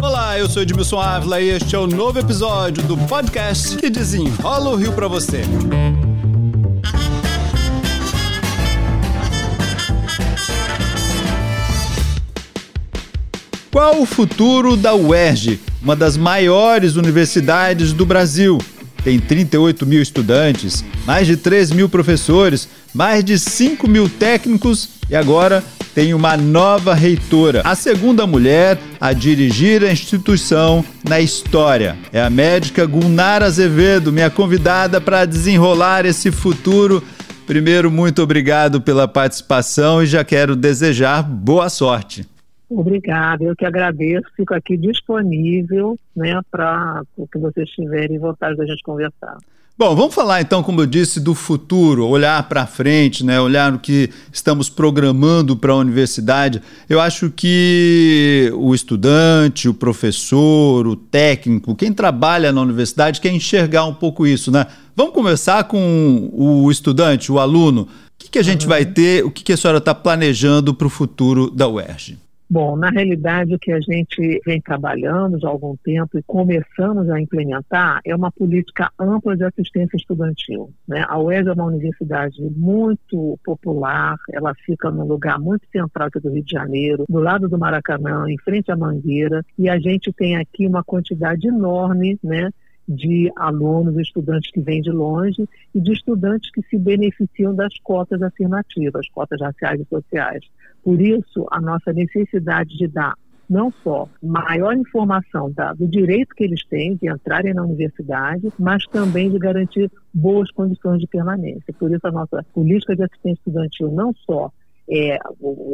Olá, eu sou Edmilson Ávila e este é o novo episódio do podcast que desenrola o Rio para você. Qual o futuro da UERJ, uma das maiores universidades do Brasil? Tem 38 mil estudantes, mais de 3 mil professores, mais de 5 mil técnicos e agora tem uma nova reitora, a segunda mulher a dirigir a instituição na história. É a médica Gunnar Azevedo, minha convidada para desenrolar esse futuro. Primeiro, muito obrigado pela participação e já quero desejar boa sorte. Obrigada, eu que agradeço, fico aqui disponível né, para o que vocês tiverem vontade da gente conversar. Bom, vamos falar então, como eu disse, do futuro, olhar para frente, né? olhar o que estamos programando para a universidade. Eu acho que o estudante, o professor, o técnico, quem trabalha na universidade quer enxergar um pouco isso, né? Vamos começar com o estudante, o aluno. O que, que a gente uhum. vai ter, o que, que a senhora está planejando para o futuro da UERJ? Bom, na realidade, o que a gente vem trabalhando já há algum tempo e começamos a implementar é uma política ampla de assistência estudantil. Né? A UES é uma universidade muito popular, ela fica num lugar muito central aqui do Rio de Janeiro, do lado do Maracanã, em frente à Mangueira, e a gente tem aqui uma quantidade enorme né, de alunos, estudantes que vêm de longe e de estudantes que se beneficiam das cotas afirmativas, cotas raciais e sociais. Por isso, a nossa necessidade de dar não só maior informação da, do direito que eles têm de entrarem na universidade, mas também de garantir boas condições de permanência. Por isso, a nossa política de assistência estudantil não só é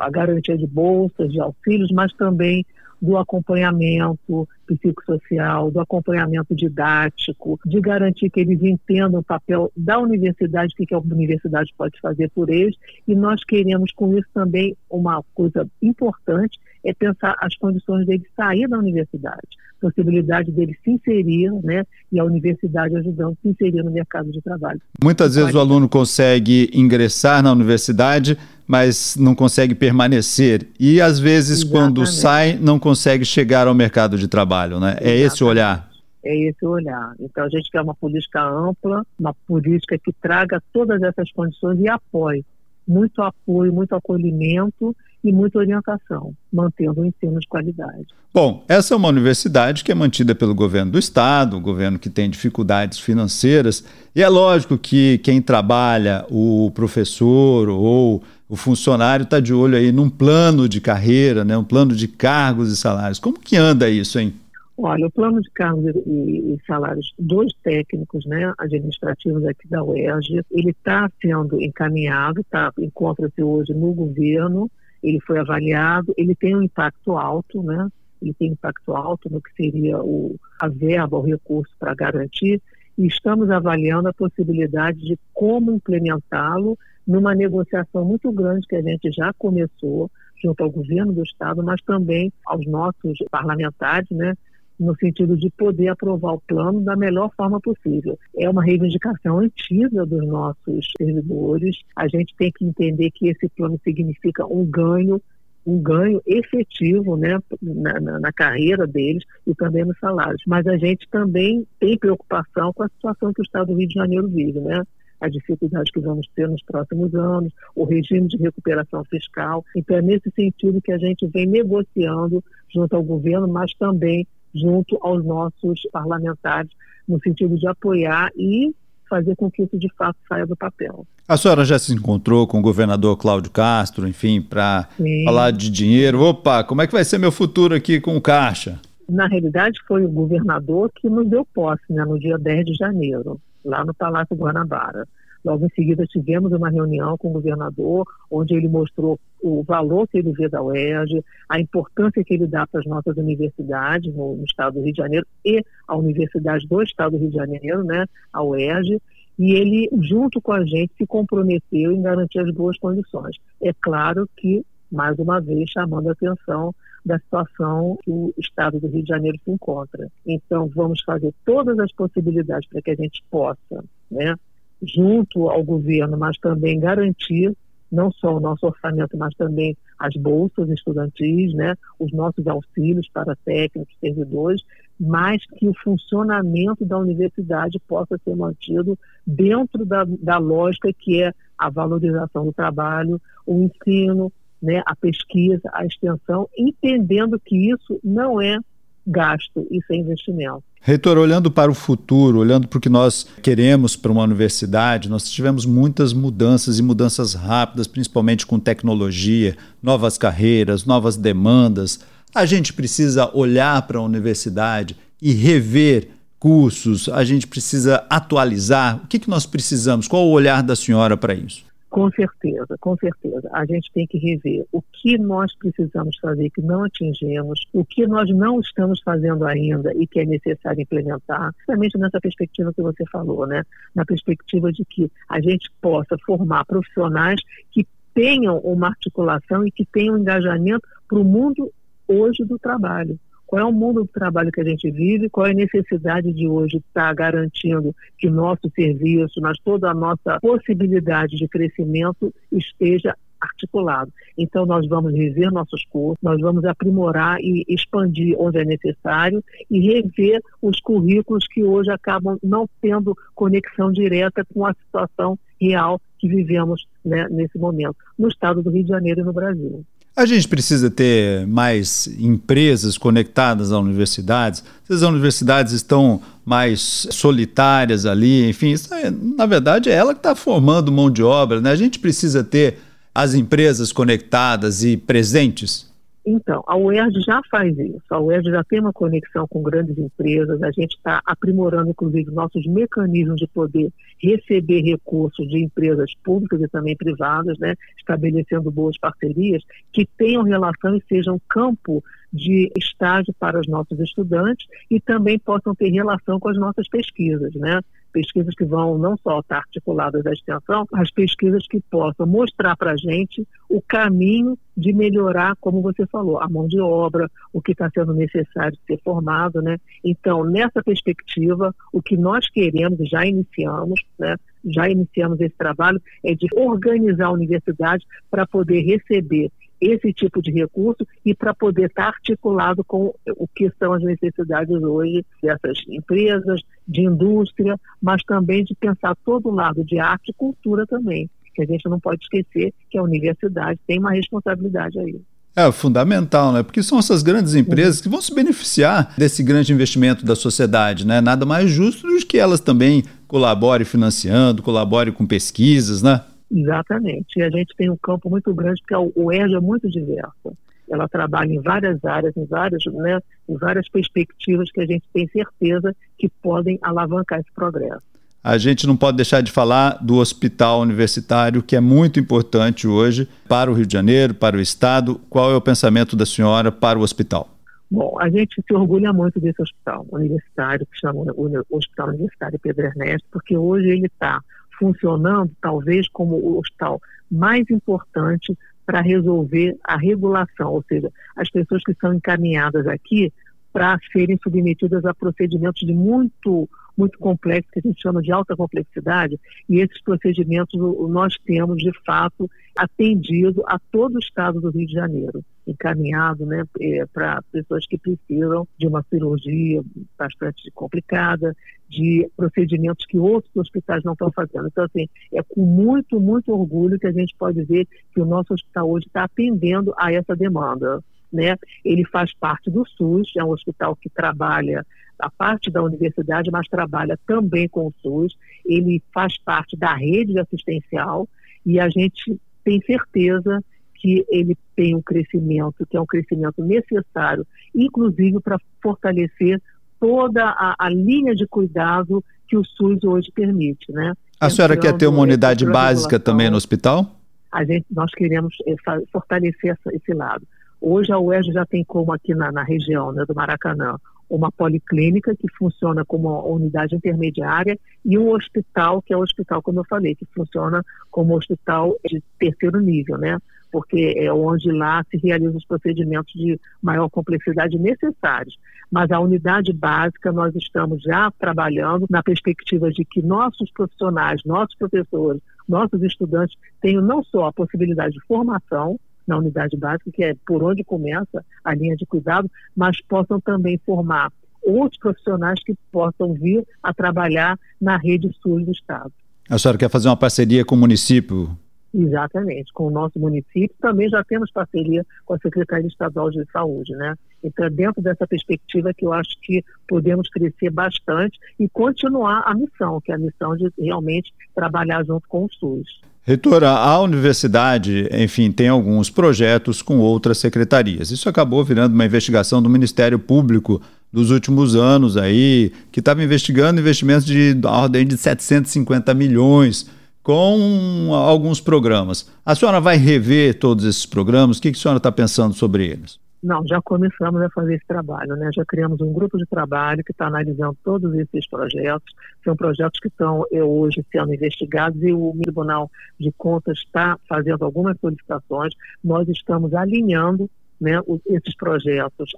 a garantia de bolsas, de auxílios, mas também do acompanhamento psicossocial, do acompanhamento didático, de garantir que eles entendam o papel da universidade, o que a universidade pode fazer por eles, e nós queremos com isso também uma coisa importante, é pensar as condições dele sair da universidade, possibilidade dele se inserir, né, e a universidade ajudando a se inserir no mercado de trabalho. Muitas vezes o aluno consegue ingressar na universidade, mas não consegue permanecer. E às vezes, Exatamente. quando sai, não consegue chegar ao mercado de trabalho, né? É esse o olhar. É esse o olhar. Então a gente quer uma política ampla, uma política que traga todas essas condições e apoie. Muito apoio, muito acolhimento e muita orientação, mantendo o ensino de qualidade. Bom, essa é uma universidade que é mantida pelo governo do estado, um governo que tem dificuldades financeiras, e é lógico que quem trabalha, o professor ou o funcionário está de olho aí num plano de carreira, né, um plano de cargos e salários. Como que anda isso, hein? Olha, o plano de cargos e, salários dos técnicos né, administrativos aqui da UERJ, ele está sendo encaminhado, tá, encontra-se hoje no governo, ele foi avaliado, ele tem um impacto alto, né? Ele tem impacto alto no que seria o, a verba, o recurso para garantir, e estamos avaliando a possibilidade de como implementá-lo numa negociação muito grande que a gente já começou junto ao governo do estado, mas também aos nossos parlamentares, né, no sentido de poder aprovar o plano da melhor forma possível. É uma reivindicação antiga dos nossos servidores. A gente tem que entender que esse plano significa um ganho um ganho efetivo né, na, na, na, carreira deles e também nos salários. Mas a gente também tem preocupação com a situação que o Estado do Rio de Janeiro vive, né? A dificuldade que vamos ter nos próximos anos, o regime de recuperação fiscal. Então, é nesse sentido que a gente vem negociando junto ao governo, mas também junto aos nossos parlamentares, no sentido de apoiar e fazer com que isso de fato saia do papel. A senhora já se encontrou com o governador Cláudio Castro, enfim, para falar de dinheiro? Opa, como é que vai ser meu futuro aqui com o Caixa? Na realidade, foi o governador que nos deu posse né, no dia 10 de janeiro, lá no Palácio Guanabara. Logo em seguida, tivemos uma reunião com o governador, onde ele mostrou o valor que ele vê da UERJ, a importância que ele dá para as nossas universidades no, no, estado do Rio de Janeiro e a Universidade do Estado do Rio de Janeiro, né, a UERJ, e ele, junto com a gente, se comprometeu em garantir as boas condições. É claro que, mais uma vez, chamando a atenção da situação que o Estado do Rio de Janeiro se encontra. Então, vamos fazer todas as possibilidades para que a gente possa, né, junto ao governo, mas também garantir não só o nosso orçamento, mas também as bolsas estudantis, né, os nossos auxílios para técnicos, servidores, mas que o funcionamento da universidade possa ser mantido dentro da, da lógica que é a valorização do trabalho, o ensino, né, a pesquisa, a extensão, entendendo que isso não é gasto, isso é investimento. Reitor, olhando para o futuro, olhando para o que nós queremos para uma universidade, nós tivemos muitas mudanças e mudanças rápidas, principalmente com tecnologia, novas carreiras, novas demandas. A gente precisa olhar para a universidade e rever cursos, a gente precisa atualizar. O que, que nós precisamos? Qual o olhar da senhora para isso? Com certeza, com certeza. A gente tem que rever o que nós precisamos fazer que não atingimos, o que nós não estamos fazendo ainda e que é necessário implementar, justamente nessa perspectiva que você falou, né? Na perspectiva de que a gente possa formar profissionais que tenham uma articulação e que tenham um engajamento para o mundo hoje do trabalho qual é o mundo do trabalho que a gente vive, qual é a necessidade de hoje estar garantindo que nosso serviço, mas toda a nossa possibilidade de crescimento esteja articulado. Então, nós vamos rever nossos cursos, nós vamos aprimorar e expandir onde é necessário e rever os currículos que hoje acabam não tendo conexão direta com a situação real que vivemos né, nesse momento, no estado do Rio de Janeiro e no Brasil. A gente precisa ter mais empresas conectadas às universidades. As universidades estão mais solitárias ali, enfim, é, na verdade é ela que está formando mão de obra. Né? A gente precisa ter as empresas conectadas e presentes. Então, a UERJ já faz isso. A UERJ já tem uma conexão com grandes empresas. A gente está aprimorando, inclusive, nossos mecanismos de poder receber recursos de empresas públicas e também privadas, né? estabelecendo boas parcerias que tenham relação e sejam campo de estágio para os nossos estudantes e também possam ter relação com as nossas pesquisas, né? Pesquisas que vão não só estar articuladas à extensão, mas pesquisas que possam mostrar para a gente o caminho de melhorar, como você falou, a mão de obra, o que está sendo necessário ser formado, né? Então, nessa perspectiva, o que nós queremos, já iniciamos, né? Já iniciamos esse trabalho, é de organizar a universidade para poder receber esse tipo de recurso e para poder estar articulado com o que são as necessidades hoje dessas empresas, de indústria, mas também de pensar todo o lado de arte e cultura também, que a gente não pode esquecer que a universidade tem uma responsabilidade aí. É fundamental, né? Porque são essas grandes empresas que vão se beneficiar desse grande investimento da sociedade, né? Nada mais justo do que elas também colaborem financiando, colaborem com pesquisas, né? Exatamente. E a gente tem um campo muito grande, porque o ERJ é muito diverso. Ela trabalha em várias áreas, em várias, né, em várias perspectivas que a gente tem certeza que podem alavancar esse progresso. A gente não pode deixar de falar do hospital universitário, que é muito importante hoje para o Rio de Janeiro, para o Estado. Qual é o pensamento da senhora para o hospital? Bom, a gente se orgulha muito desse hospital universitário, que chama o Hospital Universitário Pedro Ernesto, porque hoje ele está funcionando talvez como o hospital mais importante para resolver a regulação, ou seja, as pessoas que são encaminhadas aqui para serem submetidas a procedimentos de muito muito complexos, que a gente chama de alta complexidade, e esses procedimentos nós temos, de fato, atendido a todo o estado do Rio de Janeiro, encaminhado né, é, para pessoas que precisam de uma cirurgia bastante complicada, de procedimentos que outros hospitais não estão fazendo. Então, assim, é com muito, muito orgulho que a gente pode ver que o nosso hospital hoje está atendendo a essa demanda. Né? Ele faz parte do SUS, é um hospital que trabalha a parte da universidade, mas trabalha também com o SUS. Ele faz parte da rede assistencial e a gente tem certeza que ele tem um crescimento, que é um crescimento necessário, inclusive para fortalecer toda a, a, linha de cuidado que o SUS hoje permite, né? A senhora quer ter uma unidade básica também no hospital? A gente, nós queremos é, fortalecer essa, esse lado. Hoje a UERJ já tem como aqui na, na região né, do Maracanã uma policlínica que funciona como uma unidade intermediária e um hospital, que é o hospital, como eu falei, que funciona como hospital de terceiro nível, né? Porque é onde lá se realizam os procedimentos de maior complexidade necessários. Mas a unidade básica nós estamos já trabalhando na perspectiva de que nossos profissionais, nossos professores, nossos estudantes tenham não só a possibilidade de formação, na unidade básica, que é por onde começa a linha de cuidado, mas possam também formar outros profissionais que possam vir a trabalhar na rede SUS do Estado. A senhora quer fazer uma parceria com o município? Exatamente, com o nosso município. Também já temos parceria com a Secretaria Estadual de Saúde, né? Então, é dentro dessa perspectiva que eu acho que podemos crescer bastante e continuar a missão, que é a missão de realmente trabalhar junto com o SUS. Reitora, a universidade, enfim, tem alguns projetos com outras secretarias. Isso acabou virando uma investigação do Ministério Público dos últimos anos aí, que estava investigando investimentos de ordem de 750 milhões com alguns programas. A senhora vai rever todos esses programas? O que, que a senhora está pensando sobre eles? Não, já começamos a fazer esse trabalho, né? Já criamos um grupo de trabalho que está analisando todos esses projetos. São projetos que estão hoje sendo investigados e o Tribunal de Contas está fazendo algumas solicitações. Nós estamos alinhando né, esses projetos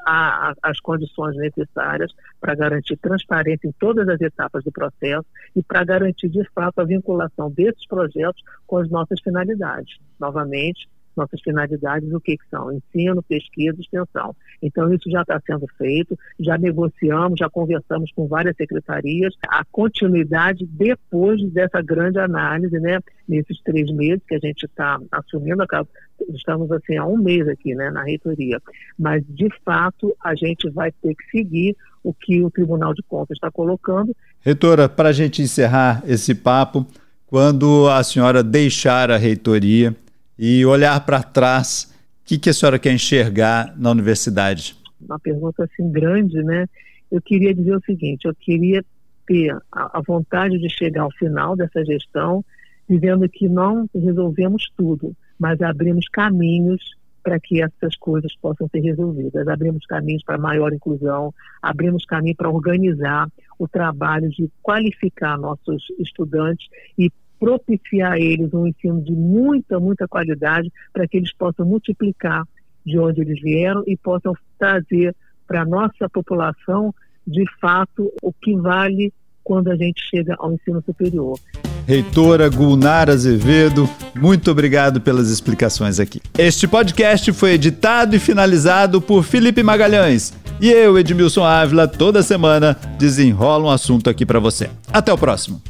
às condições necessárias para garantir transparência em todas as etapas do processo e para garantir, de fato, a vinculação desses projetos com as nossas finalidades. Novamente, nossas finalidades, o que, que são? Ensino, pesquisa, extensão. Então, isso já está sendo feito, já negociamos, já conversamos com várias secretarias. A continuidade depois dessa grande análise, né, nesses três meses que a gente está assumindo, estamos assim há um mês aqui, né, na reitoria. Mas, de fato, a gente vai ter que seguir o que o Tribunal de Contas está colocando. Reitora, para a gente encerrar esse papo, quando a senhora deixar a reitoria, e olhar para trás, o que, que a senhora quer enxergar na universidade? Uma pergunta assim grande, né? Eu queria dizer o seguinte: eu queria ter a, vontade de chegar ao final dessa gestão dizendo que não resolvemos tudo, mas abrimos caminhos para que essas coisas possam ser resolvidas. Abrimos caminhos para maior inclusão, abrimos caminho para organizar o trabalho de qualificar nossos estudantes e propiciar a eles um ensino de muita, muita qualidade para que eles possam multiplicar de onde eles vieram e possam trazer para a nossa população, de fato, o que vale quando a gente chega ao ensino superior. Reitora Gulnar Azevedo, muito obrigado pelas explicações aqui. Este podcast foi editado e finalizado por Felipe Magalhães. E eu, Edmilson Ávila, toda semana desenrola um assunto aqui para você. Até o próximo.